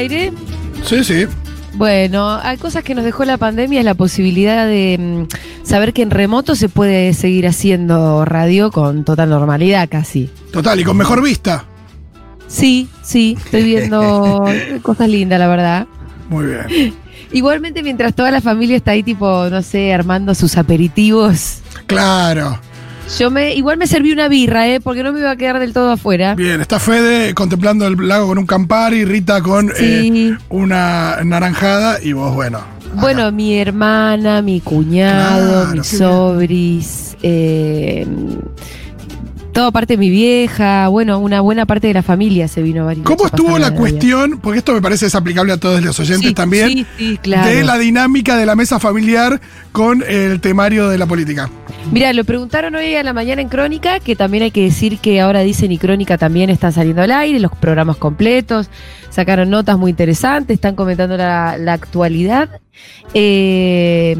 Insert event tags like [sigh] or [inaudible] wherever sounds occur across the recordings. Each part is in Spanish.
aire? Sí, sí. Bueno, hay cosas que nos dejó la pandemia, es la posibilidad de mm, saber que en remoto se puede seguir haciendo radio con total normalidad casi. Total, y con mejor vista. Sí, sí, estoy viendo [laughs] cosas lindas, la verdad. Muy bien. [laughs] Igualmente, mientras toda la familia está ahí, tipo, no sé, armando sus aperitivos, Claro. Yo me, igual me serví una birra, ¿eh? Porque no me iba a quedar del todo afuera. Bien, está Fede contemplando el lago con un Campari, Rita con Sí. eh, una naranjada y vos, bueno. Bueno, mi hermana, mi cuñado, Claro, mis sobris, eh, toda parte de mi vieja, bueno, una buena parte de la familia se vino varios. ¿Cómo estuvo la cuestión? Porque esto me parece es aplicable a todos los oyentes también. Sí, sí, claro. De la dinámica de la mesa familiar con el temario de la política. Mira, lo preguntaron hoy a la mañana en Crónica, que también hay que decir que ahora dicen y Crónica también están saliendo al aire, los programas completos, sacaron notas muy interesantes, están comentando la, la actualidad. Eh,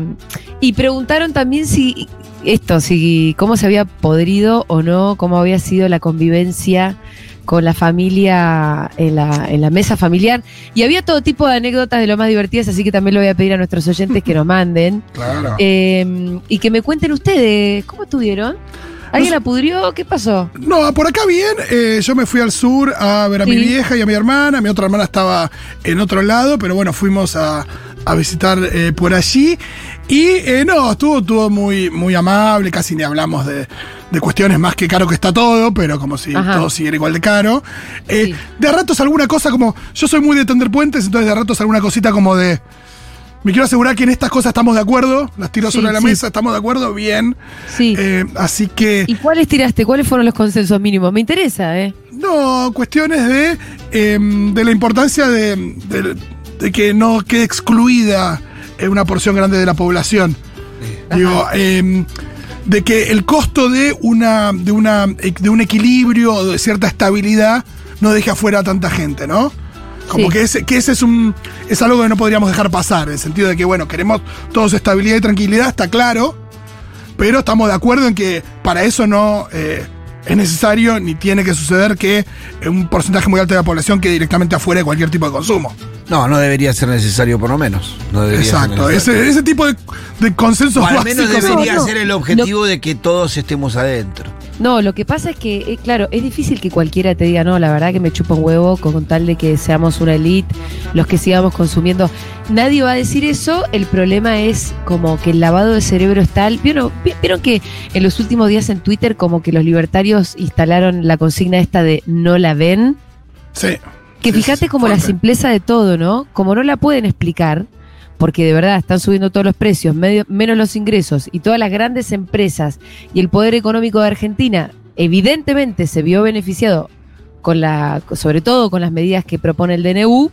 y preguntaron también si esto, si cómo se había podrido o no, cómo había sido la convivencia con la familia en la, en la mesa familiar. Y había todo tipo de anécdotas de lo más divertidas, así que también lo voy a pedir a nuestros oyentes que nos manden. [laughs] Claro. Eh, y que me cuenten ustedes, ¿cómo estuvieron? ¿Alguien la pudrió? ¿Qué pasó? No, por acá bien. eh, yo me fui al sur a ver a mi vieja y a mi hermana. Mi otra hermana estaba en otro lado, pero bueno, fuimos a, a visitar eh, por allí. Y eh, no, estuvo, estuvo muy, muy amable, casi ni hablamos de, de cuestiones más que caro que está todo, pero como si Ajá. todo siguiera igual de caro. Eh, Sí. De a ratos alguna cosa como. Yo soy muy de tender puentes, entonces de a ratos alguna cosita como de. Me quiero asegurar que en estas cosas estamos de acuerdo. Las tiro Sí, sobre la sí. mesa, estamos de acuerdo, bien. Sí. Eh, así que. ¿Y cuáles tiraste? ¿Cuáles fueron los consensos mínimos? Me interesa, ¿eh? No, cuestiones de, em, de la importancia de, de- de que no quede excluida eh, una porción grande de la población. Digo, em, de que el costo de una, de una de un equilibrio o de cierta estabilidad no deje afuera a tanta gente, ¿no? Como Sí. que ese, que ese es un es algo que no podríamos dejar pasar, en el sentido de que, bueno, queremos todos estabilidad y tranquilidad, está claro, pero estamos de acuerdo en que para eso no eh, es necesario ni tiene que suceder que un porcentaje muy alto de la población quede directamente afuera de cualquier tipo de consumo. No, no debería ser necesario por lo menos. No Exacto, ese, ese tipo de, de consensos O al menos básicos. debería no. ser el objetivo de que todos estemos adentro. No, lo que pasa es que, eh, claro, es difícil que cualquiera te diga, no, la verdad que me chupa un huevo con tal de que seamos una elite, los que sigamos consumiendo. Nadie va a decir eso, el problema es como que el lavado de cerebro es tal. ¿Vieron, vi- vieron que en los últimos días en Twitter como que los libertarios instalaron la consigna esta de no la ven? Sí. Que fíjate como la simpleza de todo, ¿no? Como no la pueden explicar, porque de verdad están subiendo todos los precios, medio- menos los ingresos, y todas las grandes empresas y el poder económico de Argentina evidentemente se vio beneficiado con la, sobre todo con las medidas que propone el DNU.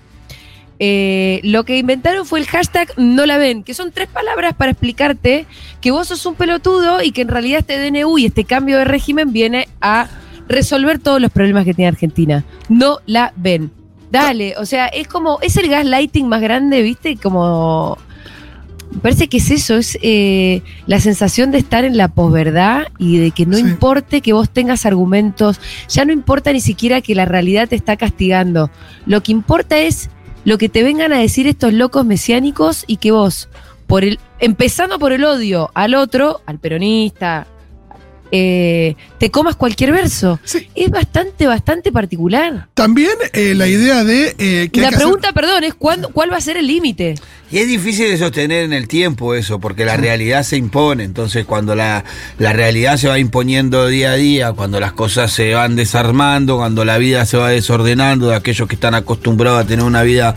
eh, lo que inventaron fue el hashtag no la ven, que son tres palabras para explicarte que vos sos un pelotudo y que en realidad este DNU y este cambio de régimen viene a resolver todos los problemas que tiene Argentina. No la ven. Dale, o sea, es como, es el gaslighting más grande, ¿viste? Como... Me parece que es eso, es eh, la sensación de estar en la posverdad y de que no Sí. importe que vos tengas argumentos, ya no importa ni siquiera que la realidad te está castigando. Lo que importa es lo que te vengan a decir estos locos mesiánicos y que vos, por el, empezando por el odio al otro, al peronista, eh, te comas cualquier verso. Sí. Es bastante, bastante particular. También eh, la idea de eh, que La que hacer- pregunta, perdón, es ¿cuándo, cuál va a ser el límite. Y es difícil de sostener en el tiempo eso, porque la realidad se impone. Entonces, cuando la, la realidad se va imponiendo día a día, cuando las cosas se van desarmando, cuando la vida se va desordenando de aquellos que están acostumbrados a tener una vida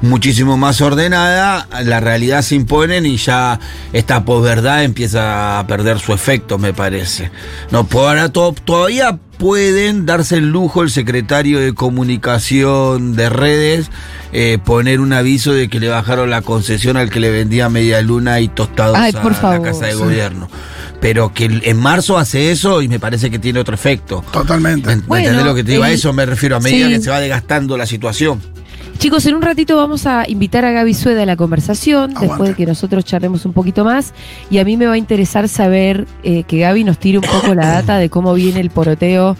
muchísimo más ordenada, la realidad se impone y ya esta posverdad empieza a perder su efecto, me parece. No, por ahora to- todavía pueden darse el lujo el secretario de comunicación de redes eh, poner un aviso de que le bajaron la concesión al que le vendía media luna y tostados Ay, a por la casa de Sí. gobierno. Pero que el- en marzo hace eso y me parece que tiene otro efecto. Totalmente. ¿Me, me Bueno, entendés lo que te digo? A eso me refiero, a medida sí. que se va desgastando la situación. Chicos, en un ratito vamos a invitar a Gaby Sueda a la conversación, Aguante. después de que nosotros charlemos un poquito más. Y a mí me va a interesar saber eh, que Gaby nos tire un poco la data de cómo viene el poroteo,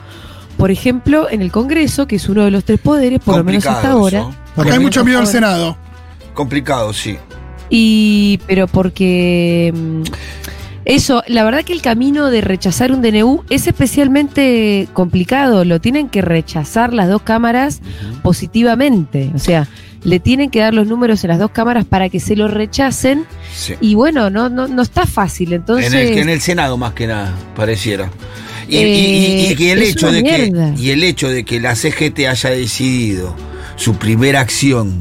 por ejemplo, en el Congreso, que es uno de los tres poderes, por lo menos hasta ahora. Porque hay mucho miedo al Senado. Complicado, sí. Y, pero porque mm, eso, la verdad que el camino de rechazar un DNU es especialmente complicado. Lo tienen que rechazar las dos cámaras positivamente. O sea, le tienen que dar los números en las dos cámaras para que se lo rechacen. Sí. Y bueno, no, no, no está fácil. Entonces, En el, en el Senado más que nada, pareciera. Y, Eh, y- y- y el hecho de que, y el hecho de que la CGT haya decidido su primera acción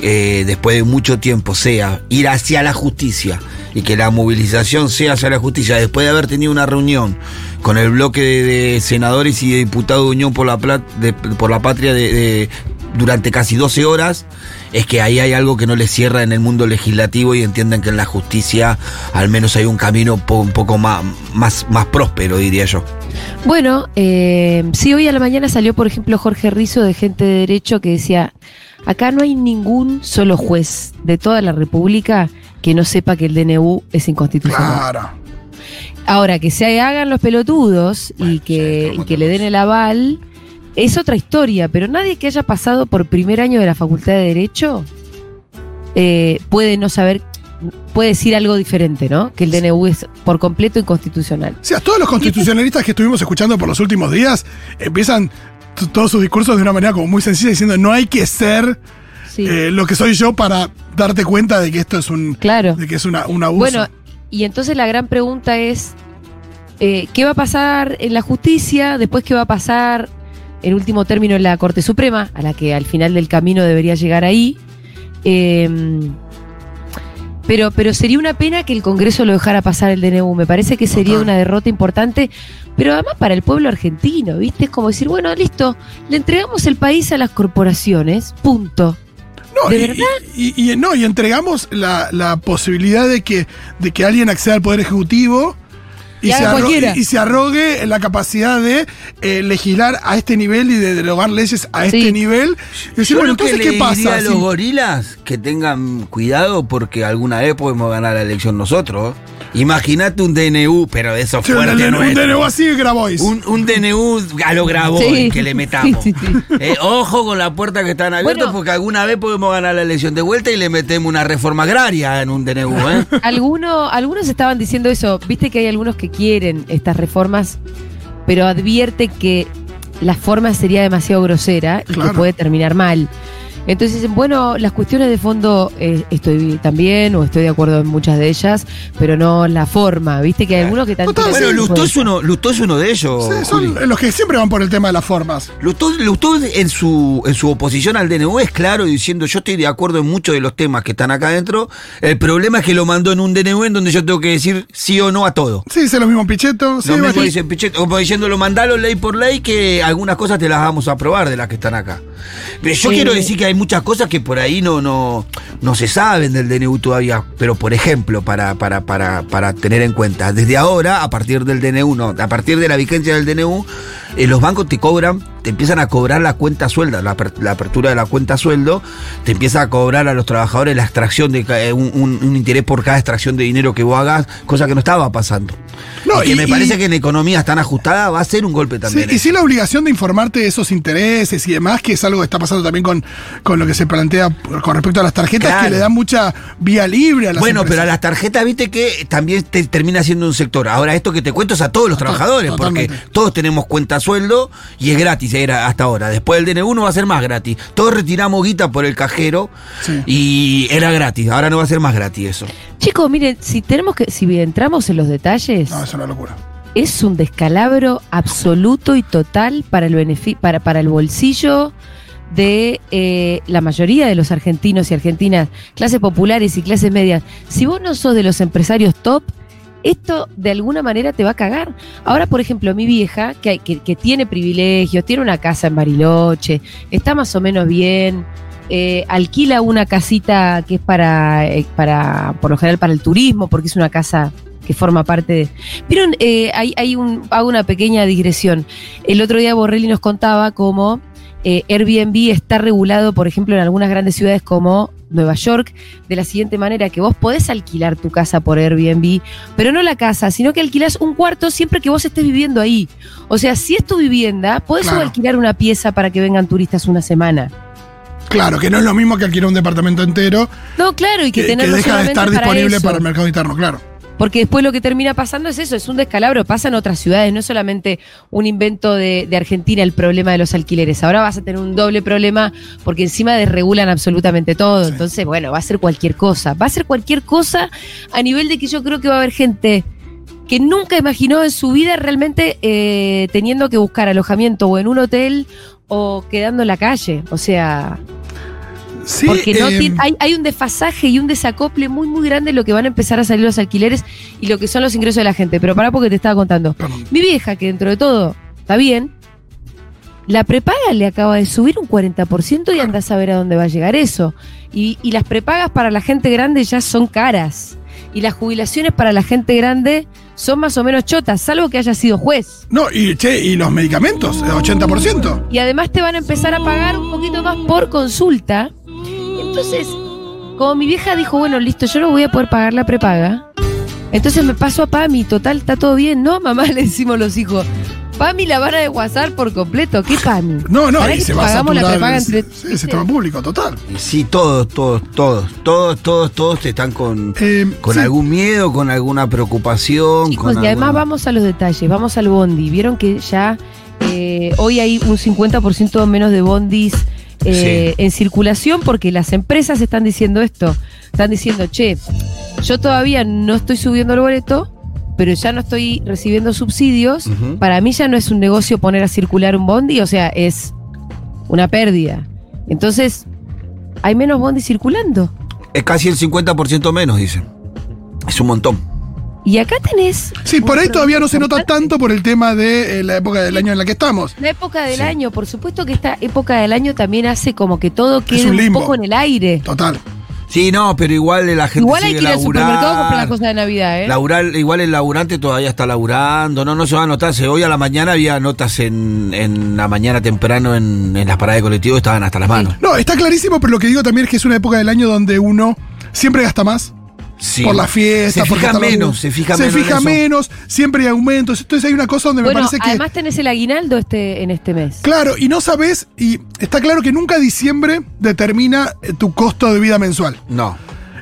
eh, después de mucho tiempo sea ir hacia la justicia y que la movilización sea hacia la justicia después de haber tenido una reunión con el bloque de, senadores y de diputados de Unión por la, Plat- de- por la Patria de- durante casi 12 horas, es que ahí hay algo que no les cierra en el mundo legislativo y entienden que en la justicia al menos hay un camino un poco más, más, más próspero, diría yo. Bueno, eh, sí, hoy a la mañana salió, por ejemplo, Jorge Rizo de Gente de Derecho que decía, acá no hay ningún solo juez de toda la República que no sepa que el DNU es inconstitucional. Claro. Ahora, que se hagan los pelotudos y, que, sí, como y que le den el aval, es otra historia, pero nadie que haya pasado por primer año de la Facultad de Derecho eh, puede no saber, puede decir algo diferente, ¿no? Que el DNU es por completo inconstitucional. O sea, todos los constitucionalistas que estuvimos escuchando por los últimos días empiezan todos sus discursos de una manera como muy sencilla diciendo no hay que ser Sí, eh, lo que soy yo para darte cuenta de que esto es un claro. de que es una, un abuso. Bueno, y entonces la gran pregunta es, eh, ¿qué va a pasar en la justicia? Después, ¿qué va a pasar en último término en la Corte Suprema, a la que al final del camino debería llegar ahí? Eh, pero, pero sería una pena que el Congreso lo dejara pasar el DNU. Me parece que sería Total. una derrota importante, pero además para el pueblo argentino, ¿viste? Es como decir, bueno, listo, le entregamos el país a las corporaciones, punto. No, ¿De y, verdad? Y, y- no, y entregamos la, la posibilidad de que, de que alguien acceda al Poder Ejecutivo y, Y se, cualquiera. y se arrogue la capacidad de eh, legislar a este nivel y de derogar leyes a Sí. este nivel. Y decir, Yo bueno, que entonces, le ¿qué diría pasa? a los si- gorilas que tengan cuidado porque alguna vez podemos ganar la elección nosotros. Imagínate un DNU, pero de esos Sí, un, fuertes DNU, un. DNU así, Grabois. Un, un DNU a lo grabó Sí. que le metamos. Sí, sí, sí. Eh, ojo con la puerta que están abiertas Bueno. porque alguna vez podemos ganar la elección de vuelta y le metemos una reforma agraria en un DNU, ¿eh? [laughs] Algunos, algunos estaban diciendo eso. Viste que hay algunos que quieren estas reformas, pero advierte que la forma sería demasiado grosera y Claro. que puede terminar mal. Entonces dicen, bueno, las cuestiones de fondo eh, estoy también o estoy de acuerdo en muchas de ellas, pero no la forma. Viste que hay algunos que tanto. Total, bueno, Lustó es, uno, Lustó es uno de ellos. Sí, son Juli. los que siempre van por el tema de las formas. Lustó, Lustó en su, en su oposición al DNU es claro diciendo yo estoy de acuerdo en muchos de los temas que están acá adentro. El problema es que lo mandó en un DNU en donde yo tengo que decir sí o no a todo. Sí, dice lo mismo Pichetto. Sí, Lo mismo dice Pichetto, como diciéndolo, mandalo ley por ley que algunas cosas te las vamos a aprobar de las que están acá. Pero yo quiero decir que hay muchas cosas que por ahí no, no, no se saben del DNU todavía. Pero por ejemplo, para, para, para, para tener en cuenta, desde ahora, a partir del DNU, no, a partir de la vigencia del DNU, eh, los bancos te cobran, te empiezan a cobrar la cuenta sueldo, la, aper- la apertura de la cuenta sueldo, te empieza a cobrar a los trabajadores la extracción de eh, un, un- un interés por cada extracción de dinero que vos hagas, cosa que no estaba pasando. No, y que me y- parece que en economías tan ajustadas va a ser un golpe Sí, también. y sí la obligación de informarte de esos intereses y demás, que es algo que está pasando también con, con lo que se plantea con respecto a las tarjetas, Claro. que le dan mucha vía libre a las Bueno, pero a las tarjetas, viste que también te termina siendo un sector. Ahora, esto que te cuento es a todos los trabajadores, totalmente. porque todos tenemos cuenta sueldo y es gratis, era hasta ahora. Después del DNU no va a ser más gratis. Todos retiramos guita por el cajero Sí. y era gratis. Ahora no va a ser más gratis eso. Chicos, miren, si tenemos que, si entramos en los detalles, No, es una locura. es un descalabro absoluto y total para el benefi- para, para el bolsillo de eh, la mayoría de los argentinos y argentinas, clases populares y clases medias. Si vos no sos de los empresarios top, esto de alguna manera te va a cagar. Ahora, por ejemplo, mi vieja, que, tiene privilegios, tiene una casa en Bariloche, está más o menos bien, eh, alquila una casita que es para, eh, para, por lo general, para el turismo, porque es una casa que forma parte de... Vieron, eh, hay, hay un, hago una pequeña digresión. El otro día Borrelli nos contaba cómo Airbnb está regulado, por ejemplo, en algunas grandes ciudades como Nueva York, de la siguiente manera, que vos podés alquilar tu casa por Airbnb, pero no la casa, sino que alquilás un cuarto siempre que vos estés viviendo ahí. O sea, si es tu vivienda, podés Claro. alquilar una pieza para que vengan turistas una semana. Claro, que no es lo mismo que alquilar un departamento entero, No, claro, y que, que, que deja de estar disponible eso. para el mercado interno, claro. Porque después lo que termina pasando es eso, es un descalabro, pasa en otras ciudades, no es solamente un invento de, de Argentina el problema de los alquileres. Ahora vas a tener un doble problema porque encima desregulan absolutamente todo. Sí. Entonces, bueno, va a ser cualquier cosa. Va a ser cualquier cosa a nivel de que yo creo que va a haber gente que nunca imaginó en su vida realmente eh, teniendo que buscar alojamiento o en un hotel o quedando en la calle. O sea, Sí, porque no eh, hay, hay un desfasaje y un desacople muy, muy grande en lo que van a empezar a salir los alquileres y lo que son los ingresos de la gente. Pero pará porque te estaba contando. perdón. Mi vieja, que dentro de todo está bien, la prepaga le acaba de subir un 40% y anda a saber a dónde va a llegar eso. Y, y las prepagas para la gente grande ya son caras. Y las jubilaciones para la gente grande son más o menos chotas, salvo que haya sido juez. No, y che, y los medicamentos, el 80%. Y además te van a empezar a pagar un poquito más por consulta. Entonces, como mi vieja dijo, bueno, listo, yo no voy a poder pagar la prepaga. Entonces me paso a Pami, total, está todo bien, ¿no? [laughs] Mamá, le decimos los hijos. Pami la van a desguazar por completo. ¿Qué Pami? No, no, que se va a pagamos la saturar prepaga el, entre. sí, el sistema público, total. Sí, todos, todos, todos, todos, todos, todos están con, Eh, con sí. algún miedo, con alguna preocupación. Chicos, con y además alguna- vamos a los detalles, vamos al bondi. Vieron que ya eh, hoy hay un 50% menos de bondis eh, en circulación porque las empresas están diciendo esto. Están diciendo, che, yo todavía no estoy subiendo el boleto, pero ya no estoy recibiendo subsidios. Para mí ya no es un negocio poner a circular un bondi, o sea, es una pérdida. Entonces, hay menos bondis circulando. Es casi el 50% menos, dicen. Es un montón. Y acá tenés. Sí, por ahí todavía no se nota tanto por el tema de eh, la época del año en la que estamos. La época del Sí. año, por supuesto que esta época del año también hace como que todo quede un poco en el aire. Total. Sí, no, pero igual la gente Igual hay sigue que ir al laburar. supermercado a comprar las cosas de Navidad, ¿eh? Laburar, igual el laburante todavía está laburando, no, no se va a notar. Se- Hoy a la mañana había notas en, en la mañana temprano en, en las paradas de colectivo, estaban hasta las manos. No, está clarísimo, pero lo que digo también es que es una época del año donde uno siempre gasta más. Sí. Por la fiesta, Se porque fija menos, se fija se menos. en fija eso. menos, siempre hay aumentos. Entonces hay una cosa donde me parece que. además tenés el aguinaldo este, en este mes. Claro, y no sabes, y está claro que nunca diciembre determina eh, tu costo de vida mensual. No.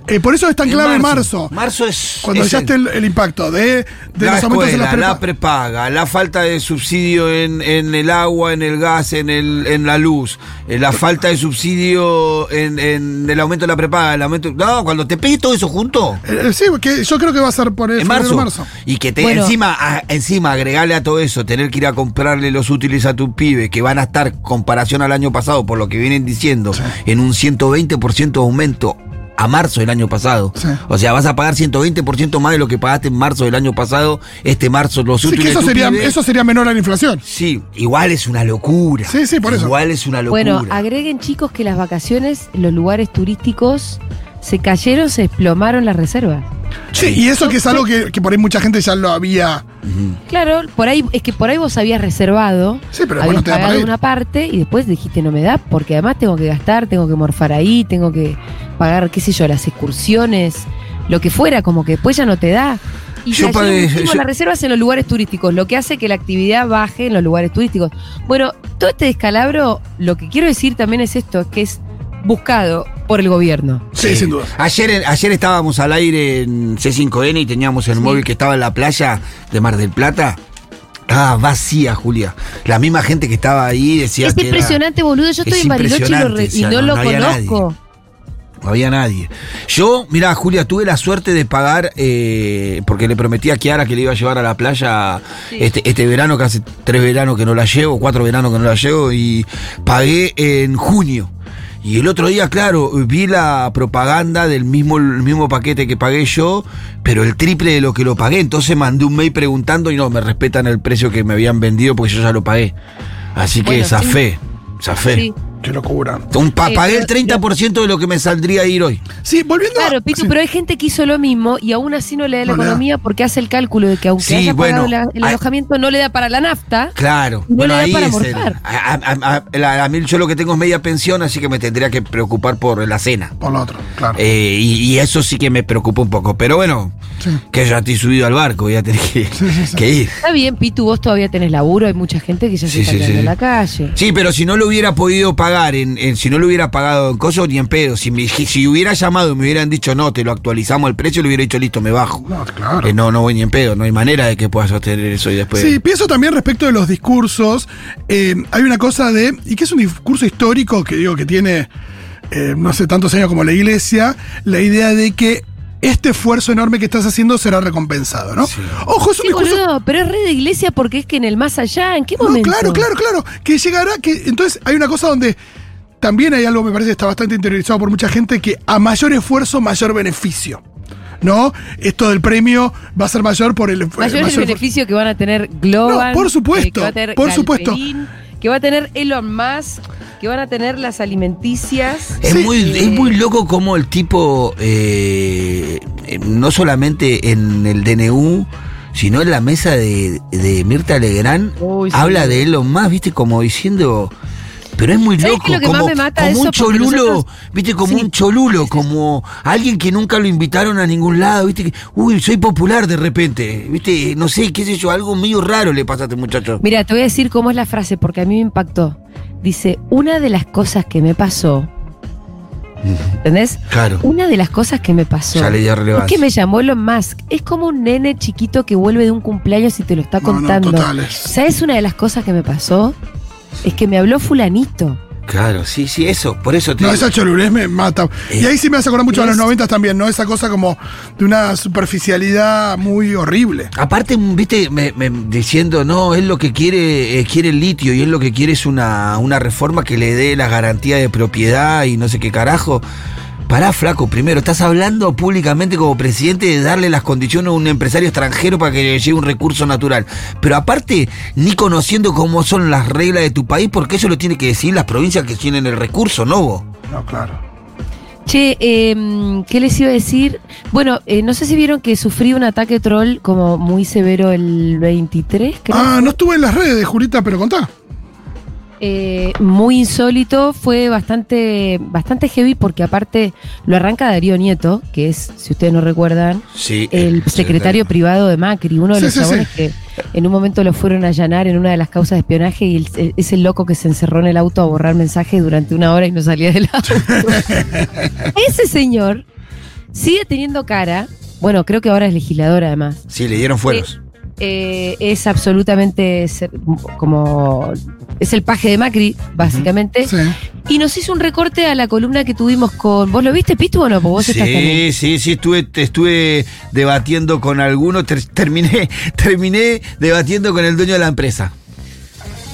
Eh, por eso es tan En clave marzo. Marzo es. Cuando es ya el- esté el, el impacto de, de la los aumentos en escuela, las la prepa- prepaga, la falta de subsidio en, en el agua, en el gas, en, el, en la luz, eh, la falta de subsidio en, en el aumento de la prepaga, el aumento. No, cuando te pegue todo eso junto. Eh, sí, que yo creo que va a ser por el En marzo. marzo. Y que te, Bueno. encima, a- encima agregarle a todo eso, tener que ir a comprarle los útiles a tu pibe, que van a estar, comparación al año pasado, por lo que vienen diciendo, Sí. en un 120% de aumento a marzo del año pasado. Sí. O sea, vas a pagar 120% más de lo que pagaste en marzo del año pasado. Este marzo los Sí, útiles que eso sería, eso sería menor a la inflación. Sí, igual es una locura. Sí, sí, por eso. Igual es una locura. Bueno, agreguen chicos que las vacaciones, los lugares turísticos se cayeron, se desplomaron las reservas. Sí, y eso que es algo que, que por ahí mucha gente ya lo había. Claro, por ahí es que por ahí vos habías reservado, Sí, pero habías bueno, te da para pagado ir. una parte y después dijiste no me da porque además tengo que gastar, tengo que morfar ahí, tengo que pagar, qué sé yo, las excursiones, lo que fuera, como que después ya no te da. Y Yo cayeron pagué- muchísimo yo- las reservas en los lugares turísticos, lo que hace que la actividad baje en los lugares turísticos. Bueno, todo este descalabro, lo que quiero decir también es esto, que es buscado por el gobierno. Sí, sin duda. Ayer, ayer estábamos al aire en C5N y teníamos el Sí. móvil que estaba en la playa de Mar del Plata. Estaba vacía, Julia. La misma gente que estaba ahí decía Es que era- impresionante, boludo. Yo estoy es en Bariloche y, lo re- y impresionante, no, o sea, lo no- no había conozco. no había nadie. Yo, mira, Julia, tuve la suerte de pagar, eh, porque le prometí a Kiara que le iba a llevar a la playa Sí. este, este verano, que hace tres veranos que no la llevo, cuatro veranos que no la llevo, y pagué en junio. Y el otro día, claro, vi la propaganda del mismo, el mismo paquete que pagué yo, pero el triple de lo que lo pagué. Entonces mandé un mail preguntando y no, me respetan el precio que me habían vendido porque yo ya lo pagué. Así que Bueno, sí. zafé, zafé. Sí. Qué locura. Un pa- Eh, pagué el pero- 30% de lo que me saldría ir hoy. Sí, volviendo a- Claro, Pitu, sí. pero hay gente que hizo lo mismo y aún así no le da la No le da. economía porque hace el cálculo de que aunque Sí, haya pagado bueno, la- el hay- alojamiento no le da para la nafta. Claro. No bueno, le da ahí para es el- a, a- a- a mí yo lo que tengo es media pensión, así que me tendría que preocupar por la cena. Por lo otro, claro. Eh, y, y eso sí que me preocupa un poco. Pero bueno, Sí. que ya estoy subido al barco, voy a tener que, Sí, sí, sí. que ir. Está bien, Pitu, vos todavía tenés laburo, hay mucha gente que ya se Sí, está sí, quedando sí. en la calle. Sí, pero si no lo hubiera podido pagar pagar, en, en- si no lo hubiera pagado en coso, ni en pedo. Si, me, si hubiera llamado y me hubieran dicho no, te lo actualizamos el precio, le hubiera dicho listo, me bajo. No, claro. Eh, no, no voy ni en pedo, no hay manera de que puedas sostener eso y después. Sí, pienso también respecto de los discursos. eh, hay una cosa de. y que es un discurso histórico que digo que tiene eh, no sé tantos años como la iglesia. La idea de que este esfuerzo enorme que estás haciendo será recompensado, ¿no? Sí. Ojo, es un Sí, discurso. boludo, pero es re de iglesia porque es que en el más allá, ¿en qué No, momento? claro, claro, claro. Que llegará, que entonces hay una cosa donde también hay algo, me parece, que está bastante interiorizado por mucha gente, que a mayor esfuerzo, mayor beneficio. ¿No? Esto del premio va a ser mayor por el Mayor es el mayor- beneficio que van a tener Globan. No, por supuesto, eh, por supuesto. Que va a tener Elon Musk, que van a tener las alimenticias. Es, Sí. muy, es muy loco como el tipo, eh, eh, no solamente en el DNU, sino en la mesa de, de Mirta Legrand, Uy, sí. habla de Elon más, viste, como diciendo. Pero es muy ¿Sabes loco, lo que más como, me mata como eso? un cholulo, nosotros- viste, como Sí. un cholulo, como alguien que nunca lo invitaron a ningún lado, viste, que, uy, soy popular de repente, viste, no sé, qué sé yo, algo medio raro le pasa a este muchacho. Mira, te voy a decir cómo es la frase porque a mí me impactó. Dice, una de las cosas que me pasó, ¿entendés? Claro, Una de las cosas que me pasó ya le es que me llamó Elon Musk. Es como un nene chiquito que vuelve de un cumpleaños y te lo está No, no, contando. totales. ¿Sabes una de las cosas que me pasó? Es que me habló fulanito. Claro, sí, sí, eso, por eso te No, esa cholulez me mata. Eh, y ahí sí me hace acordar mucho a los 90 también, ¿no? Esa cosa como de una superficialidad muy horrible. Aparte, viste, me- me- diciendo, no, él lo que quiere, eh, quiere el litio y él lo que quiere es una, una reforma que le dé la garantía de propiedad y no sé qué carajo. Pará, flaco, primero, estás hablando públicamente como presidente de darle las condiciones a un empresario extranjero para que le llegue un recurso natural. Pero aparte, ni conociendo cómo son las reglas de tu país, porque eso lo tiene que decir las provincias que tienen el recurso, ¿no vos? No, claro. Che, eh, ¿qué les iba a decir? Bueno, eh, no sé si vieron que sufrí un ataque troll como muy severo el 23, creo. Ah, no estuve en las redes, Julita, pero contá. Eh, muy insólito, fue bastante, bastante heavy porque aparte lo arranca Darío Nieto, que es, si ustedes no recuerdan, Sí. el secretario privado de Macri, uno de Sí, los sí, chabones que en un momento lo fueron a allanar en una de las causas de espionaje y el- es el loco que se encerró en el auto a borrar mensajes durante una hora y no salía del auto. [laughs] Ese señor sigue teniendo cara, bueno, creo que ahora es legislador además, Sí, le dieron fueros. eh, es absolutamente ser- como... Es el paje de Macri, básicamente. Sí. Y nos hizo un recorte a la columna que tuvimos con. ¿Vos lo viste, Pitu, o no? Estás también. Sí, sí, sí, estuve, estuve debatiendo con algunos, ter- terminé, [laughs] terminé debatiendo con el dueño de la empresa.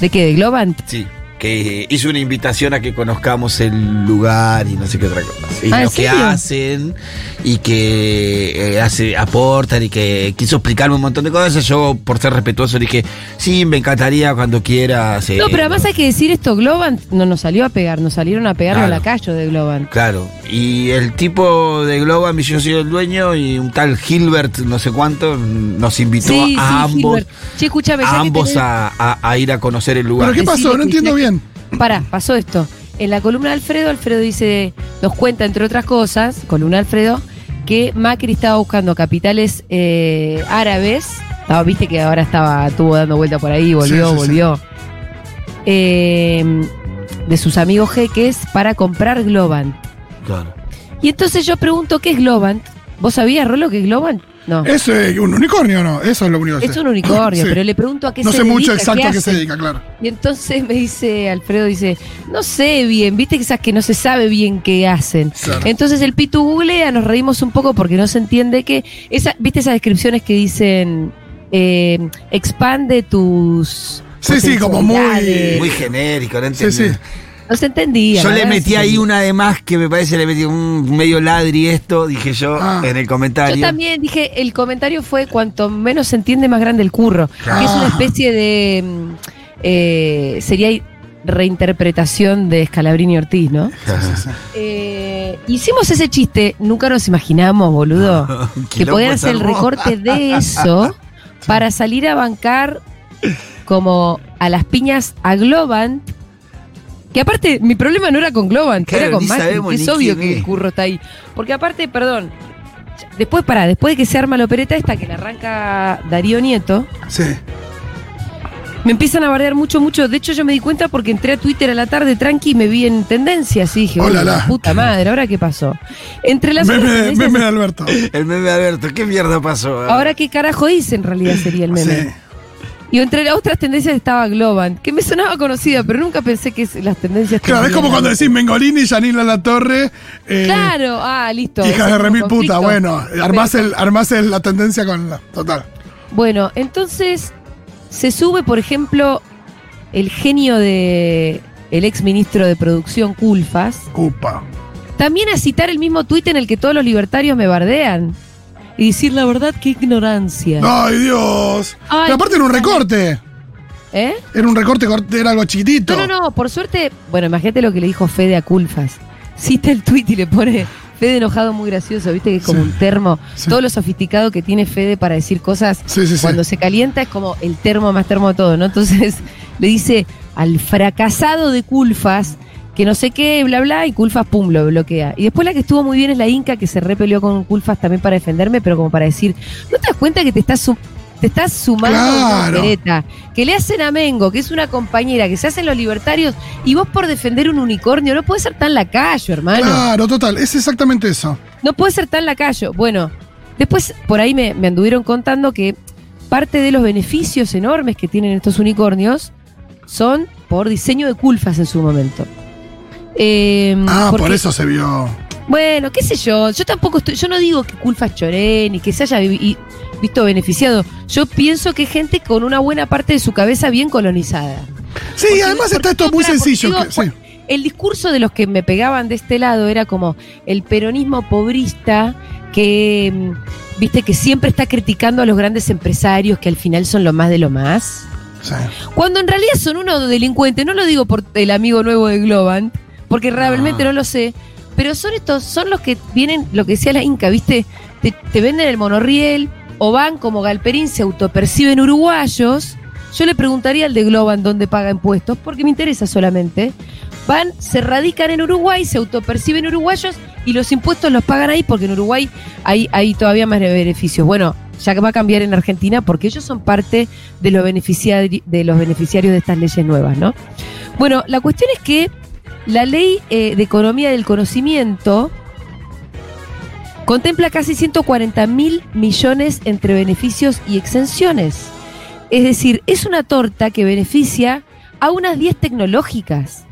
¿De qué? ¿De Globant? Sí. Que hizo una invitación a que conozcamos el lugar y no sé qué otra cosa. Y Ah, ¿en lo que hacen y que eh, hace, aportan y que quiso explicarme un montón de cosas. Yo, por ser respetuoso, dije, sí, me encantaría cuando quieras. eh, No, pero además hay que decir esto: Globant no nos salió a pegar, nos salieron a pegar a la calle de Globant. Claro, y el tipo de Globan, yo soy el dueño, y un tal Gilbert, no sé cuánto, nos invitó Sí, a sí, ambos. Che, a ambos tenés- a, a- a ir a conocer el lugar. ¿Pero qué pasó? No entiendo bien. Pará, pasó esto. En la columna de Alfredo, Alfredo dice, nos cuenta, entre otras cosas, columna Alfredo, que Macri estaba buscando capitales eh, árabes. Estaba, Viste que ahora estaba, estuvo dando vuelta por ahí, volvió, Sí, sí, sí. volvió. Eh, de sus amigos jeques para comprar Globant. Claro. Y entonces yo pregunto, ¿qué es Globant? ¿Vos sabías, Rolo, qué es Globant? No. ¿Es eh, un unicornio o no? Eso es lo único que Es sé. un unicornio, [laughs] Sí. pero le pregunto a qué No se sé dedica, mucho exacto a qué se dedica, claro. Y entonces me dice Alfredo, dice, no sé bien, viste que esas que no se sabe bien qué hacen. Claro. Entonces el Pitu googlea, nos reímos un poco porque no se entiende que, esa, viste esas descripciones que dicen, eh, expande tus... Sí, sí, como muy-. Muy genérico, no Sí, entendí. sí. No se entendía. Yo le metí ahí una de más que me parece le metí un medio ladri esto, dije yo Ah. en el comentario. Yo también dije, el comentario fue cuanto menos se entiende, más grande el curro. Que es una Ah. especie de... mm, eh, sería reinterpretación de Scalabrini Ortiz, ¿no? [laughs] Eh, hicimos ese chiste, nunca nos imaginamos, boludo, [laughs] que podían hacer el recorte de eso [laughs] para salir a bancar como a las piñas a Globant. Que aparte, mi problema no era con Globant, Claro, era con Macri, que es obvio que es. el curro está ahí. Porque aparte, perdón, después para, después de que se arma la opereta esta que le arranca Darío Nieto, Sí. Me empiezan a bardear mucho, mucho. De hecho, yo me di cuenta porque entré a Twitter a la tarde tranqui y me vi en tendencias y dije, Hola, "Uy, la". puta madre, ¿ahora qué pasó? Entre las Meme, tendencias- meme de Alberto. El meme de Alberto, ¿qué mierda pasó? Ahora qué carajo hice en realidad sería el meme. Sí. Y entre las otras tendencias estaba Globant, que me sonaba conocida, pero nunca pensé que las tendencias Claro, es como cuando decís Mengolini, Yanila La Torre. eh, Claro, ah, listo. Hijas de remil puta. Bueno, armás, el, armás el- la tendencia con la. Total. Bueno, entonces se sube, por ejemplo, el genio de el ex ministro de producción Culfas, Upa. también a citar el mismo tuit en el que todos los libertarios me bardean. Y decir la verdad, qué ignorancia. Ay, Dios. Ay, Pero aparte era un recorte. ¿Eh? Era un recorte, cort- era algo chiquitito. No, no, no, por suerte, bueno, imagínate lo que le dijo Fede a Culfas. Cita el tuit y le pone Fede enojado muy gracioso, viste que es como Sí. un termo. Sí. Todo lo sofisticado que tiene Fede para decir cosas Sí, sí, sí. cuando se calienta es como el termo más termo de todo, ¿no? Entonces [laughs] le dice al fracasado de Culfas que no sé qué, bla, bla, y Culfas, pum, lo bloquea. Y después la que estuvo muy bien es la Inca, que se repelió con Culfas también para defenderme, pero como para decir, ¿no te das cuenta que te estás, te estás sumando a una Claro. Que le hacen a Mengo, que es una compañera, que se hacen los libertarios, y vos por defender un unicornio, no puedes ser tan lacayo, hermano. Claro, total. Es exactamente eso. No puede ser tan lacayo. Bueno, después por ahí me, me anduvieron contando que parte de los beneficios enormes que tienen estos unicornios son por diseño de culfas en su momento. Eh, Ah, por eso se vio. Bueno, qué sé yo. Yo tampoco estoy. Yo no digo que culfas choré ni que se haya y- visto beneficiado. Yo pienso que gente con una buena parte de su cabeza bien colonizada. Sí, Porque- además está esto muy sencillo. digo, que- sí. El discurso de los que me pegaban de este lado era como el peronismo pobrista que, mm, viste, que siempre está criticando a los grandes empresarios que al final son lo más de lo más. sí. Cuando en realidad son unos delincuentes, no lo digo por el amigo nuevo de Globant, porque realmente Ah. no lo sé, pero son estos, son los que vienen, lo que decía la Inca, viste, te, te venden el monorriel o van como Galperín, se autoperciben uruguayos. Yo le preguntaría al de Globant dónde paga impuestos, porque me interesa solamente. Van, se radican en Uruguay, se autoperciben uruguayos y los impuestos los pagan ahí porque en Uruguay hay, hay todavía más beneficios. Bueno, ya que va a cambiar en Argentina porque ellos son parte de los, beneficiari- de los beneficiarios de estas leyes nuevas, ¿no? Bueno, la cuestión es que la ley eh, de economía del conocimiento contempla casi 140 mil millones entre beneficios y exenciones. Es decir, es una torta que beneficia a unas 10 tecnológicas.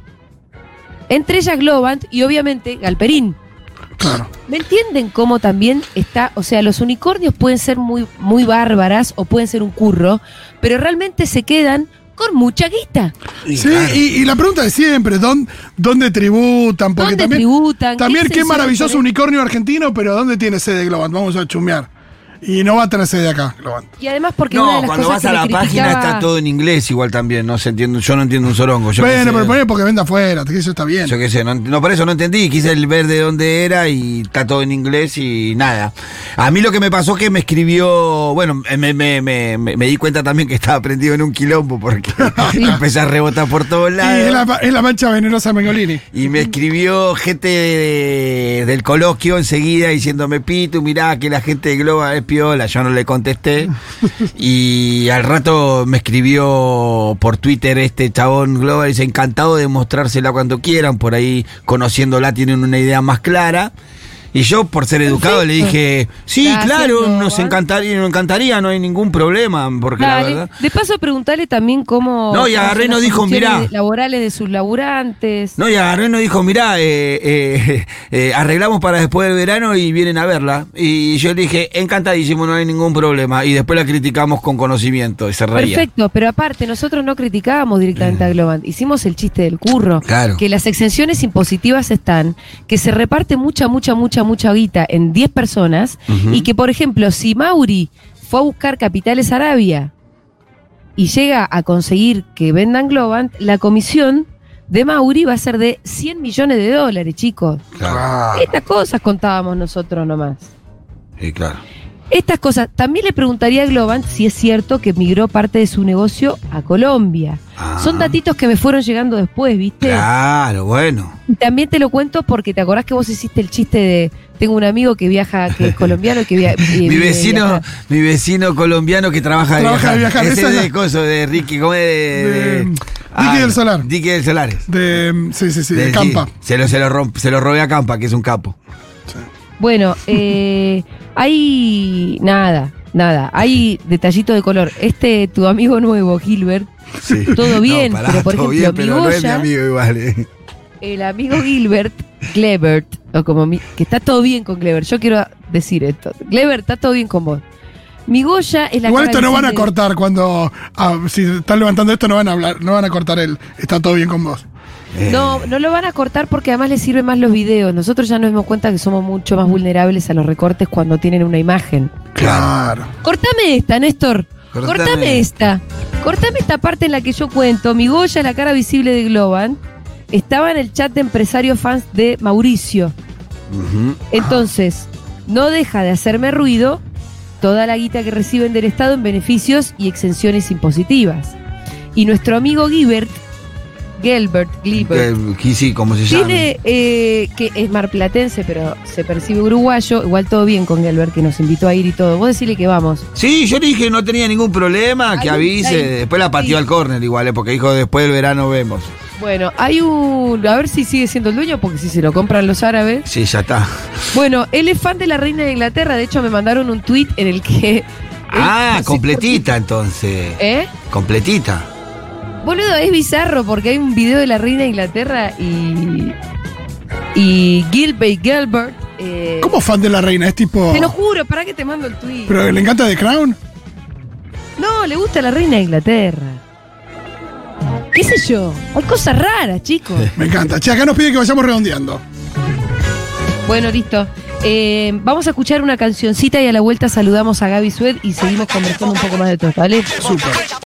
Entre ellas Globant y obviamente Galperín. Claro. ¿Me entienden cómo también está? O sea, los unicornios pueden ser muy, muy bárbaras o pueden ser un curro, pero realmente se quedan con mucha guita. Y Sí, claro. y, y la pregunta de siempre, ¿dónde, dónde tributan? Porque ¿Dónde también, tributan? también qué maravilloso unicornio argentino, pero ¿dónde tiene sede Globant? Vamos a chumear. Y no va a tener sede acá. Y además porque una de No, las cuando cosas vas a la página criticaba- está todo en inglés igual también, no se entiende, yo no entiendo un sorongo. Yo bueno, pero poné porque vende afuera, que eso está bien. Yo qué sé, no, no, por eso no entendí, quise el ver de dónde era y está todo en inglés y nada. A mí lo que me pasó que me escribió, bueno, me, me, me, me- me di cuenta también que estaba prendido en un quilombo porque [laughs] [laughs] empecé a rebotar por todos Y lados. es la, es la mancha venenosa Mengolini. Y me escribió gente de- del coloquio enseguida diciéndome, Pitu, mirá que la gente de Globa es piola. Yo no le contesté. [laughs] y al rato me escribió por Twitter este chabón Globa, dice, encantado de mostrársela cuando quieran. Por ahí, conociéndola, tienen una idea más clara. Y yo, por ser educado, le dije, sí, Gracias, claro, nos encantaría, nos encantaría, no hay ningún problema, porque la verdad... De paso, preguntarle también cómo. No, y agarré nos dijo, mirá. Laborales de sus laburantes. No, y agarré nos dijo, mirá, eh, eh, [laughs] eh, arreglamos para después del verano y vienen a verla. Y yo le dije, encantadísimo, no hay ningún problema. Y después la criticamos con conocimiento y se reía. Perfecto, pero aparte, nosotros no criticábamos directamente a Globant. Hicimos el chiste del curro. Claro. Que las exenciones impositivas están, que se reparte mucha, mucha, mucha, mucha guita en 10 personas. Y que, por ejemplo, si Mauri fue a buscar capitales Arabia y llega a conseguir que vendan Globant, la comisión de Mauri va a ser de 100 millones de dólares, chicos. Claro. Estas cosas contábamos nosotros nomás. Sí, claro. Estas cosas. También le preguntaría a Globant si es cierto que migró parte de su negocio a Colombia. Ah. Son datitos que me fueron llegando después, ¿viste? Claro, bueno. Y también te lo cuento porque te acordás que vos hiciste el chiste de tengo un amigo que viaja, que es colombiano, que via- [laughs] eh, Mi vecino, viaja. mi vecino colombiano que trabaja de Trabaja de viajar. Ese esa es de la- coso, de Ricky, ¿cómo es? De, De- de- Dicky del Solar. Dicky del Solares. De, sí, sí, sí, de, De- Campa. sí, se, lo, se, lo romp- se lo robé a Campa, que es un capo. Bueno, eh, hay nada, nada. Hay detallito de color. Este, tu amigo nuevo, Gilbert, Sí. todo bien, pará, pero por todo ejemplo, bien, pero no es mi Migoya- amigo igual. eh. el amigo Gilbert, Glebert, o como mi- que está todo bien con Glebert. Yo quiero decir esto. Glebert, está todo bien con vos. Mi Goya es la Igual esto no van a cortar cuando. ah, si están levantando esto, no van a hablar, no van a cortar el. Está todo bien con vos. Eh, No, no lo van a cortar porque además les sirven más los videos. Nosotros ya nos dimos cuenta que somos mucho más vulnerables a los recortes cuando tienen una imagen. Claro. Cortame esta, Néstor. Cortame Cortame, esta. Cortame esta parte en la que yo cuento. Mi Goya, la cara visible de Globan, estaba en el chat de empresarios fans de Mauricio. Entonces, no deja de hacerme ruido toda la guita que reciben del Estado en beneficios y exenciones impositivas. Y nuestro amigo Gilbert, Eh, que sí, ¿cómo se llama? tiene, eh, que es marplatense, pero se percibe uruguayo, igual todo bien con Gelbert, que nos invitó a ir y todo. Vos decirle que vamos. Sí, yo le dije que no tenía ningún problema, que Hay avise. hay- Después la pateó sí. al córner igual, eh, porque dijo después del verano vemos. Bueno, hay un... A ver si sigue siendo el dueño, porque si se lo compran los árabes. Sí, ya está. Bueno, él es fan de la reina de Inglaterra, de hecho me mandaron un tuit en el que... Ah, [laughs] completita entonces. ¿Eh? Completita. Boludo, es bizarro porque hay un video de la reina de Inglaterra y. Y Gilbert Gilbert. eh, ¿Cómo fan de la reina? Es tipo. Te lo juro, ¿para qué te mando el tweet? Pero le encanta The Crown. No, le gusta la reina de Inglaterra. ¿Qué sé yo? Hay cosas raras, chicos. [laughs] Me encanta. Che, acá nos pide que vayamos redondeando. bueno, listo. Eh, vamos a escuchar una cancioncita y a la vuelta saludamos a Gaby Sued y seguimos conversando un poco más de todo, ¿vale? Súper.